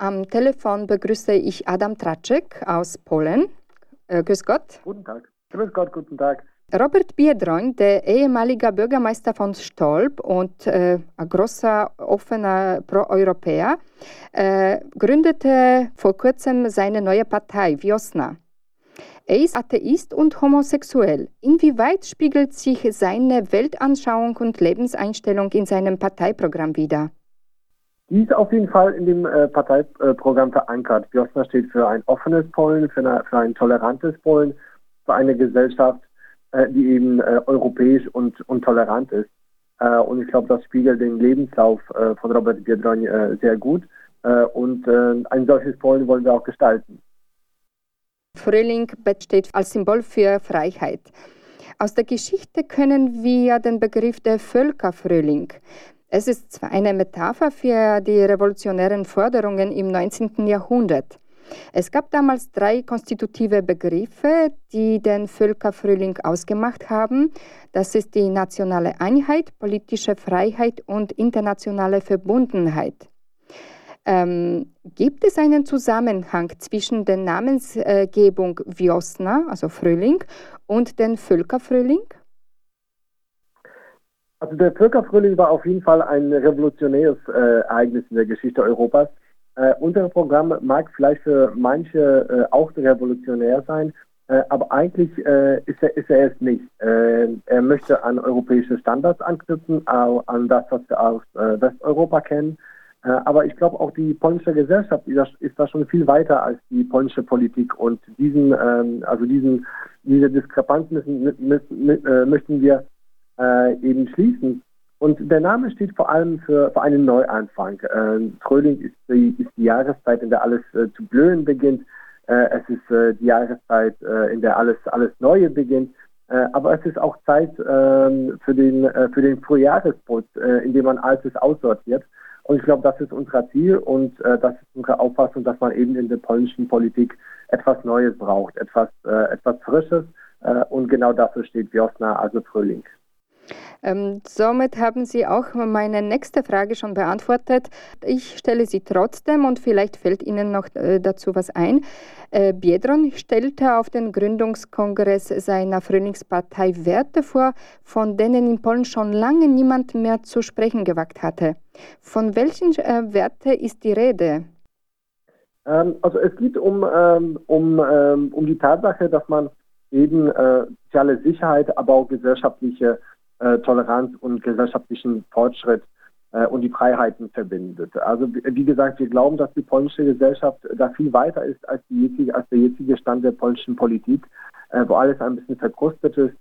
Am Telefon begrüße ich Adam Traczek aus Polen. Äh, grüß Gott. Guten Tag. Grüß Gott, guten Tag. Robert Biedroń, der ehemalige Bürgermeister von Stolp und äh, ein großer, offener Pro-Europäer, äh, gründete vor kurzem seine neue Partei, Wiosna. Er ist Atheist und homosexuell. Inwieweit spiegelt sich seine Weltanschauung und Lebenseinstellung in seinem Parteiprogramm wider? Die ist auf jeden Fall in dem äh, Parteiprogramm verankert. Wiosna steht für ein offenes Polen, für, eine, für ein tolerantes Polen, für eine Gesellschaft, äh, die eben äh, europäisch und, und tolerant ist. Und ich glaube, das spiegelt den Lebenslauf von Robert Biedroń sehr gut. und ein solches Polen wollen wir auch gestalten. Frühling steht als Symbol für Freiheit. Aus der Geschichte können wir den Begriff der Völkerfrühling. Es ist zwar eine Metapher für die revolutionären Forderungen im 19. Jahrhundert. Es gab damals drei konstitutive Begriffe, die den Völkerfrühling ausgemacht haben. Das ist die nationale Einheit, politische Freiheit und internationale Verbundenheit. Ähm, gibt es einen Zusammenhang zwischen der Namensgebung Wiosna, also Frühling, und dem Völkerfrühling? Also der Völkerfrühling war auf jeden Fall ein revolutionäres äh, Ereignis in der Geschichte Europas. Äh, unser Programm mag vielleicht für manche äh, auch revolutionär sein, äh, aber eigentlich äh, ist, er, ist er es nicht. Äh, er möchte an europäische Standards anknüpfen, an das, was wir aus Westeuropa kennen. aber ich glaube, auch die polnische Gesellschaft ist da schon viel weiter als die polnische Politik und diesen, ähm, also diesen, diese Diskrepanz müssen, müssen, möchten wir eben schließen. Und der Name steht vor allem für, für einen Neuanfang. Äh, Frühling ist die, ist die Jahreszeit, in der alles äh, zu blühen beginnt. Äh, es ist äh, die Jahreszeit, äh, in der alles, alles Neue beginnt. Äh, aber es ist auch Zeit ähm, für den, äh, für den Frühjahresputz, äh, in dem man Altes aussortiert. Und ich glaube, das ist unser Ziel und äh, das ist unsere Auffassung, dass man eben in der polnischen Politik etwas Neues braucht, etwas, äh, etwas Frisches. Äh, und genau dafür steht Wiosna, also Frühling. Ähm, somit haben Sie auch meine nächste Frage schon beantwortet. Ich stelle sie trotzdem und vielleicht fällt Ihnen noch äh, dazu was ein. Äh, Biedron stellte auf den Gründungskongress seiner Frühlingspartei Werte vor, von denen in Polen schon lange niemand mehr zu sprechen gewagt hatte. Von welchen äh, Werten ist die Rede? Ähm, also es geht um, ähm, um, ähm, um die Tatsache, dass man eben äh, soziale Sicherheit, aber auch gesellschaftliche äh, Toleranz und gesellschaftlichen Fortschritt äh, und die Freiheiten verbindet. Also wie gesagt, wir glauben, dass die polnische Gesellschaft da viel weiter ist als, jetzige, als der jetzige Stand der polnischen Politik, äh, wo alles ein bisschen verkrustet ist.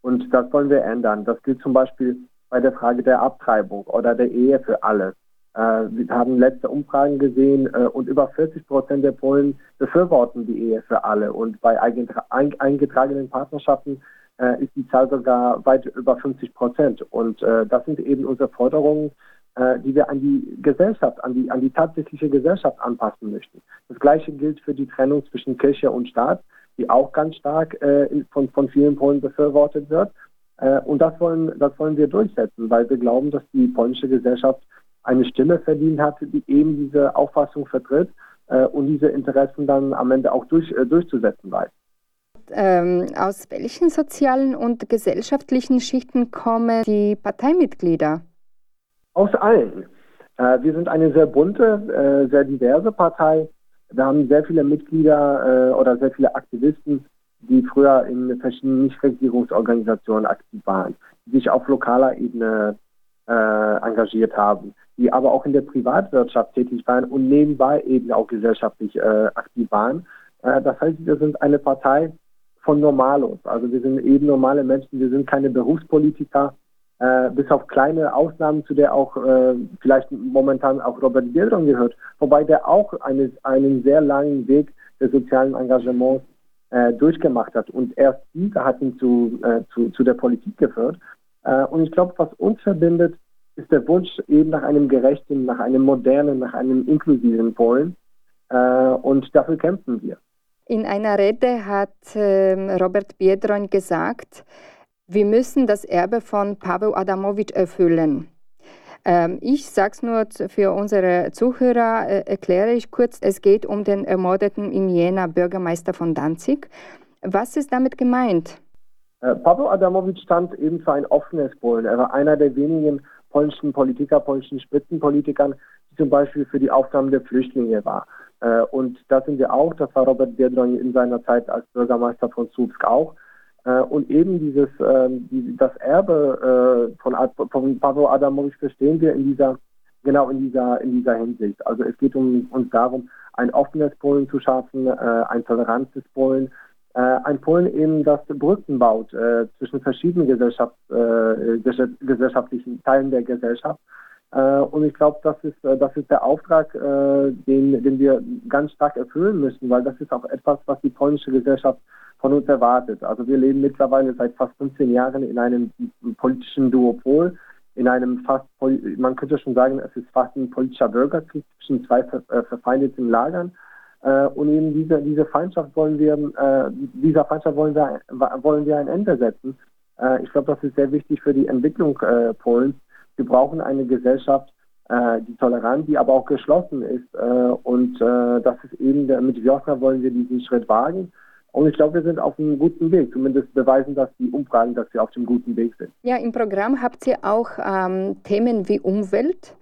Und das wollen wir ändern. Das gilt zum Beispiel bei der Frage der Abtreibung oder der Ehe für alle. Wir haben letzte Umfragen gesehen und über 40 Prozent der Polen befürworten die Ehe für alle. Und bei eingetragenen Partnerschaften äh, ist die Zahl sogar weit über 50 Prozent. Und äh, das sind eben unsere Forderungen, äh, die wir an die Gesellschaft, an die, an die tatsächliche Gesellschaft anpassen möchten. Das Gleiche gilt für die Trennung zwischen Kirche und Staat, die auch ganz stark äh, von, von vielen Polen befürwortet wird. Äh, und das wollen, das wollen wir durchsetzen, weil wir glauben, dass die polnische Gesellschaft eine Stimme verdient hat, die eben diese Auffassung vertritt äh, und diese Interessen dann am Ende auch durch, äh, durchzusetzen weiß ähm, aus welchen sozialen und gesellschaftlichen Schichten kommen die Parteimitglieder? Aus allen. Äh, wir sind eine sehr bunte, äh, sehr diverse Partei. Wir haben sehr viele Mitglieder äh, oder sehr viele Aktivisten, die früher in verschiedenen Nichtregierungsorganisationen aktiv waren, die sich auf lokaler Ebene äh, engagiert haben, die aber auch in der Privatwirtschaft tätig waren und nebenbei eben auch gesellschaftlich äh, aktiv waren. Äh, das heißt, wir sind eine Partei, von Normalos. Also wir sind eben normale Menschen, wir sind keine Berufspolitiker, äh, bis auf kleine Ausnahmen, zu der auch äh, vielleicht momentan auch Robert Bildung gehört, wobei der auch eine, einen sehr langen Weg des sozialen Engagements äh, durchgemacht hat. Und erst dieser hat ihn zu, äh, zu, zu der Politik geführt. Äh, und ich glaube, was uns verbindet, ist der Wunsch eben nach einem gerechten, nach einem modernen, nach einem inklusiven Polen. Äh, und dafür kämpfen wir. In einer Rede hat ähm, Robert Biedroń gesagt, wir müssen das Erbe von Paweł Adamowitsch erfüllen. Ähm, ich sage es nur für unsere Zuhörer, äh, erkläre ich kurz, es geht um den ermordeten im Jena Bürgermeister von Danzig. Was ist damit gemeint? Äh, Paweł Adamowicz stand eben für ein offenes Polen. Er war einer der wenigen polnischen Politiker, polnischen Spitzenpolitikern, die zum Beispiel für die Aufnahme der Flüchtlinge war. Äh, und da sind wir auch, das war Robert Biedroń in seiner Zeit als Bürgermeister von Słupsk auch. Äh, und eben dieses, ähm, das Erbe von, von Paweł Adamowicz verstehen wir in dieser, genau in dieser, in dieser Hinsicht. Also es geht um, uns darum, ein offenes Polen zu schaffen, ein tolerantes Polen, äh, ein Polen eben, das Brücken baut äh, zwischen verschiedenen Gesellschaft, äh, gesellschaftlichen Teilen der Gesellschaft. Und ich glaube, das ist, das ist der Auftrag, den, den wir ganz stark erfüllen müssen, weil das ist auch etwas, was die polnische Gesellschaft von uns erwartet. Also wir leben mittlerweile seit fast 15 Jahren in einem politischen Duopol, in einem fast, man könnte schon sagen, es ist fast ein politischer Bürgerkrieg zwischen zwei verfeindeten Lagern. Äh, und eben diese, diese Feindschaft wollen wir, äh, dieser Feindschaft wollen wir, wollen wir ein Ende setzen. Äh, ich glaube, das ist sehr wichtig für die Entwicklung äh, Polens. Wir brauchen eine Gesellschaft, äh, die tolerant, die aber auch geschlossen ist. Äh, und das ist eben, mit Wiosna wollen wir diesen Schritt wagen. Und ich glaube, wir sind auf einem guten Weg. Zumindest beweisen das die Umfragen, dass wir auf dem guten Weg sind. Ja, im Programm habt ihr auch ähm, Themen wie Umwelt,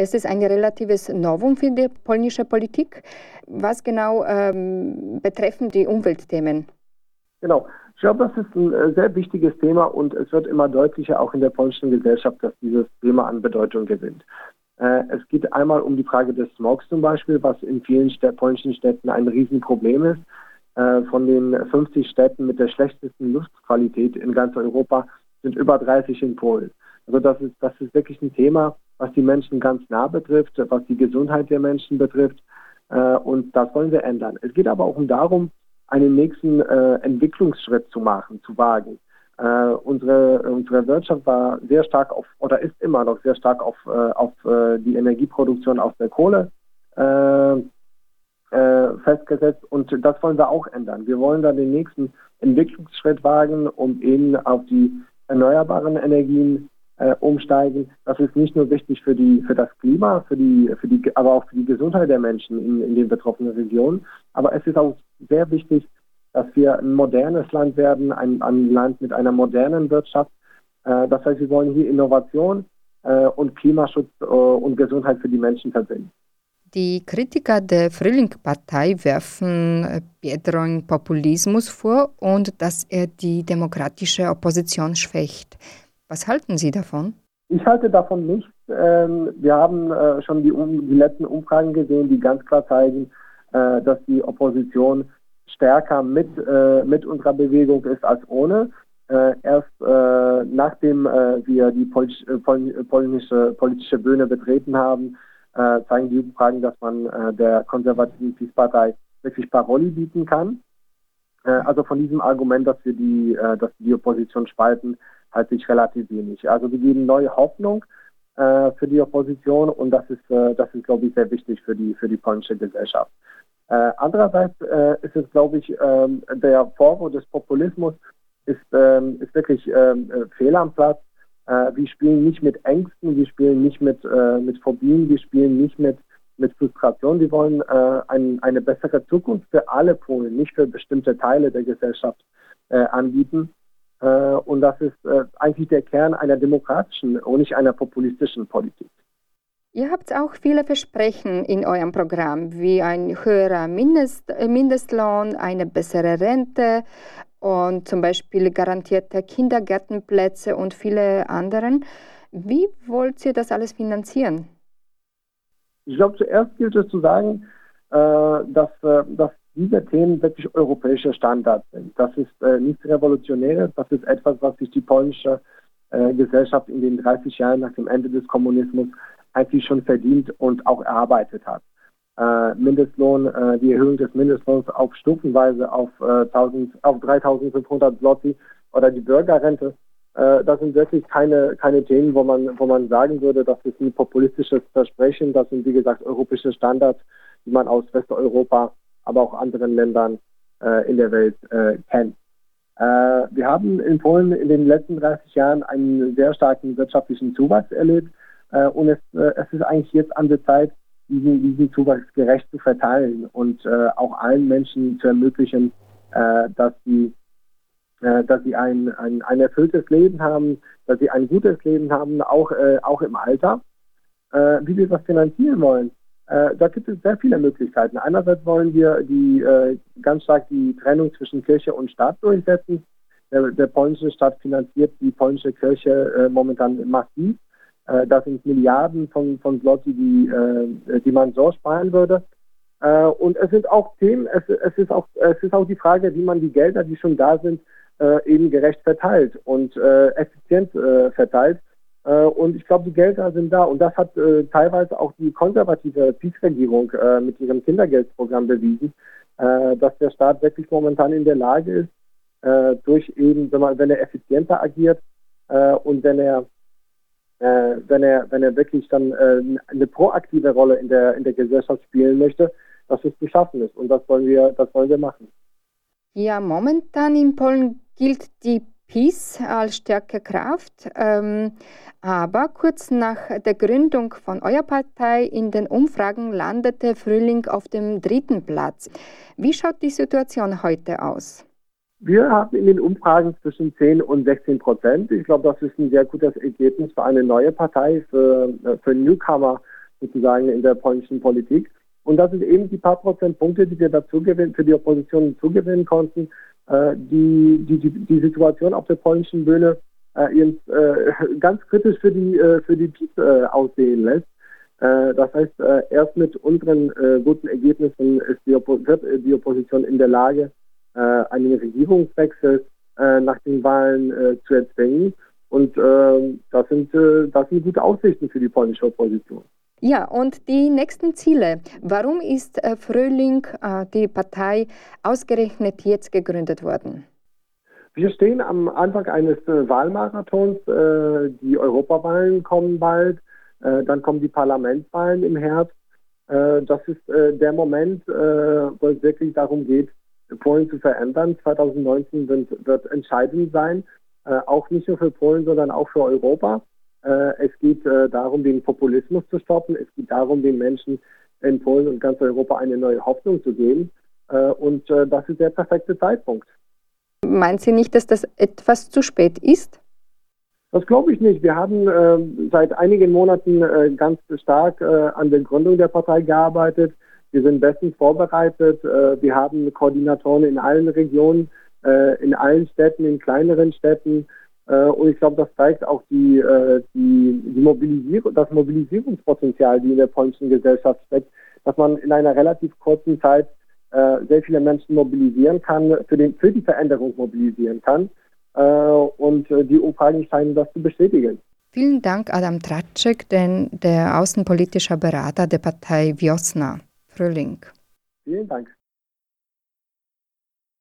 es ist ein relatives Novum für die polnische Politik. Was genau ähm, betreffen die Umweltthemen? Genau. Ich glaube, das ist ein äh, sehr wichtiges Thema und es wird immer deutlicher auch in der polnischen Gesellschaft, dass dieses Thema an Bedeutung gewinnt. Äh, es geht einmal um die Frage des Smogs zum Beispiel, was in vielen Städ polnischen Städten ein Riesenproblem ist. Äh, von den 50 Städten mit der schlechtesten Luftqualität in ganz Europa sind über 30 in Polen. Also das ist, das ist wirklich ein Thema, was die Menschen ganz nah betrifft, was die Gesundheit der Menschen betrifft. Und das wollen wir ändern. Es geht aber auch um darum, einen nächsten äh, Entwicklungsschritt zu machen, zu wagen. Äh, unsere, unsere Wirtschaft war sehr stark auf, oder ist immer noch sehr stark auf, äh, auf äh, die Energieproduktion aus der Kohle äh, festgesetzt und das wollen wir auch ändern. Wir wollen da den nächsten Entwicklungsschritt wagen, um eben auf die erneuerbaren Energien äh, umsteigen. Das ist nicht nur wichtig für die für das Klima, für die für die aber auch für die Gesundheit der Menschen in, in den betroffenen Regionen. Aber es ist auch sehr wichtig, dass wir ein modernes Land werden, ein, ein Land mit einer modernen Wirtschaft. Äh, das heißt, wir wollen hier Innovation äh, und Klimaschutz äh, und Gesundheit für die Menschen verbinden. Die Kritiker der Frühlingpartei werfen äh, Biedroń Populismus vor und dass er die demokratische Opposition schwächt. Was halten Sie davon? Ich halte davon nichts. Ähm, wir haben äh, schon die, die, letzten Umfragen gesehen, die ganz klar zeigen, äh, dass die Opposition stärker mit, äh, mit unserer Bewegung ist als ohne. erst nachdem wir die polnisch, polnische politische Bühne betreten haben, zeigen die Umfragen, dass man der konservativen PiS-Partei wirklich Paroli bieten kann. also von diesem Argument, dass wir die, dass wir die Opposition spalten, halte ich relativ wenig. Also wir geben neue Hoffnung äh, für die Opposition und das ist, äh, das ist, glaube ich, sehr wichtig für die, für die polnische Gesellschaft. Äh, andererseits äh, ist es, glaube ich, ähm, der Vorwurf des Populismus ist, ähm, ist wirklich ähm, äh, fehl am Platz. Äh, wir spielen nicht mit Ängsten, wir spielen nicht mit, mit Phobien, wir spielen nicht mit, mit Frustration. Wir wollen ein, eine bessere Zukunft für alle Polen, nicht für bestimmte Teile der Gesellschaft anbieten. Äh, und das ist äh, eigentlich der Kern einer demokratischen und nicht einer populistischen Politik. Ihr habt auch viele Versprechen in eurem Programm, wie ein höherer Mindest, äh, Mindestlohn, eine bessere Rente und zum Beispiel garantierte Kindergärtenplätze und viele anderen. Wie wollt ihr das alles finanzieren? Ich glaube, zuerst gilt es zu sagen, dass, dass diese Themen wirklich europäische Standards sind. Das ist äh, nichts Revolutionäres, das ist etwas, was sich die polnische äh, Gesellschaft in den 30 Jahren nach dem Ende des Kommunismus eigentlich schon verdient und auch erarbeitet hat. Äh, Mindestlohn, äh, die Erhöhung des Mindestlohns auf stufenweise auf, äh, 1000, auf 3.500 Zloty oder die Bürgerrente, äh, das sind wirklich keine, keine Themen, wo man, wo man sagen würde, das ist ein populistisches Versprechen. Das sind, wie gesagt, europäische Standards, die man aus Westeuropa aber auch anderen Ländern äh, in der Welt äh, kennt. Äh, wir haben in Polen in den letzten 30 Jahren einen sehr starken wirtschaftlichen Zuwachs erlebt. und es, es ist eigentlich jetzt an der Zeit, diesen, diesen Zuwachs gerecht zu verteilen und auch allen Menschen zu ermöglichen, dass sie dass sie ein, ein, ein erfülltes Leben haben, dass sie ein gutes Leben haben, auch, auch im Alter. wie wir das finanzieren wollen, äh, da gibt es sehr viele Möglichkeiten. Einerseits wollen wir die, äh, ganz stark die Trennung zwischen Kirche und Staat durchsetzen. Der, der polnische Staat finanziert die polnische Kirche äh, momentan massiv. Äh, das sind Milliarden von, von Zloty, die, äh, die man so sparen würde. Äh, und es sind auch Themen, es, es, ist auch, es ist auch die Frage, wie man die Gelder, die schon da sind, eben gerecht verteilt und effizient verteilt. Äh, und ich glaube, die Gelder sind da. Und das hat äh, teilweise auch die konservative PiS-Regierung äh, mit ihrem Kindergeldprogramm bewiesen, äh, dass der Staat wirklich momentan in der Lage ist, äh, durch eben, wenn, man, wenn er effizienter agiert äh, und wenn er wenn er wenn er wirklich dann eine proaktive Rolle in der in der Gesellschaft spielen möchte, dass es zu schaffen ist. Und das wollen wir das wollen wir machen. Ja, momentan in Polen gilt die PiS als stärke Kraft. Ähm, aber kurz nach der Gründung von eurer Partei in den Umfragen landete Frühling auf dem dritten Platz. Wie schaut die Situation heute aus? Wir haben in den Umfragen zwischen 10 und 16 Prozent. Ich glaube, das ist ein sehr gutes Ergebnis für eine neue Partei, für, für Newcomer sozusagen in der polnischen Politik. Und das sind eben die paar Prozentpunkte, die wir dazu gewinnen, für die Opposition zugewinnen konnten, äh, die, die, die, die Situation auf der polnischen Bühne äh, äh, ganz kritisch für die, äh, für die äh, aussehen lässt. Äh, das heißt, äh, erst mit unseren äh, guten Ergebnissen ist die, wird die Opposition in der Lage, äh, einen Regierungswechsel äh, nach den Wahlen äh, zu erzwingen. Und äh, das, sind, äh, das sind gute Aussichten für die polnische Opposition. Ja, und die nächsten Ziele. Warum ist äh, Frühling, äh, die Partei, ausgerechnet jetzt gegründet worden? Wir stehen am Anfang eines äh, Wahlmarathons. die Europawahlen kommen bald. dann kommen die Parlamentswahlen im Herbst. das ist der Moment, wo es wirklich darum geht, Polen zu verändern. 2019 wird, wird entscheidend sein. auch nicht nur für Polen, sondern auch für Europa. Äh, es geht äh, darum, den Populismus zu stoppen. Es geht darum, den Menschen in Polen und ganz Europa eine neue Hoffnung zu geben. Äh, und das ist der perfekte Zeitpunkt. Meinen Sie nicht, dass das etwas zu spät ist? Das glaube ich nicht. Wir haben äh, seit einigen Monaten äh, ganz stark äh, an der Gründung der Partei gearbeitet. Wir sind bestens vorbereitet. wir haben Koordinatoren in allen Regionen, in allen Städten, in kleineren Städten. Äh, und ich glaube, das zeigt auch die, äh, die, die Mobilisierung, das Mobilisierungspotenzial, die in der polnischen Gesellschaft steckt, dass man in einer relativ kurzen Zeit äh, sehr viele Menschen mobilisieren kann, für, den, für die Veränderung mobilisieren kann. Und die Umfragen scheinen das zu bestätigen. Vielen Dank, Adam Tratschek, denn der außenpolitische Berater der Partei Wiosna. Frühling. Vielen Dank.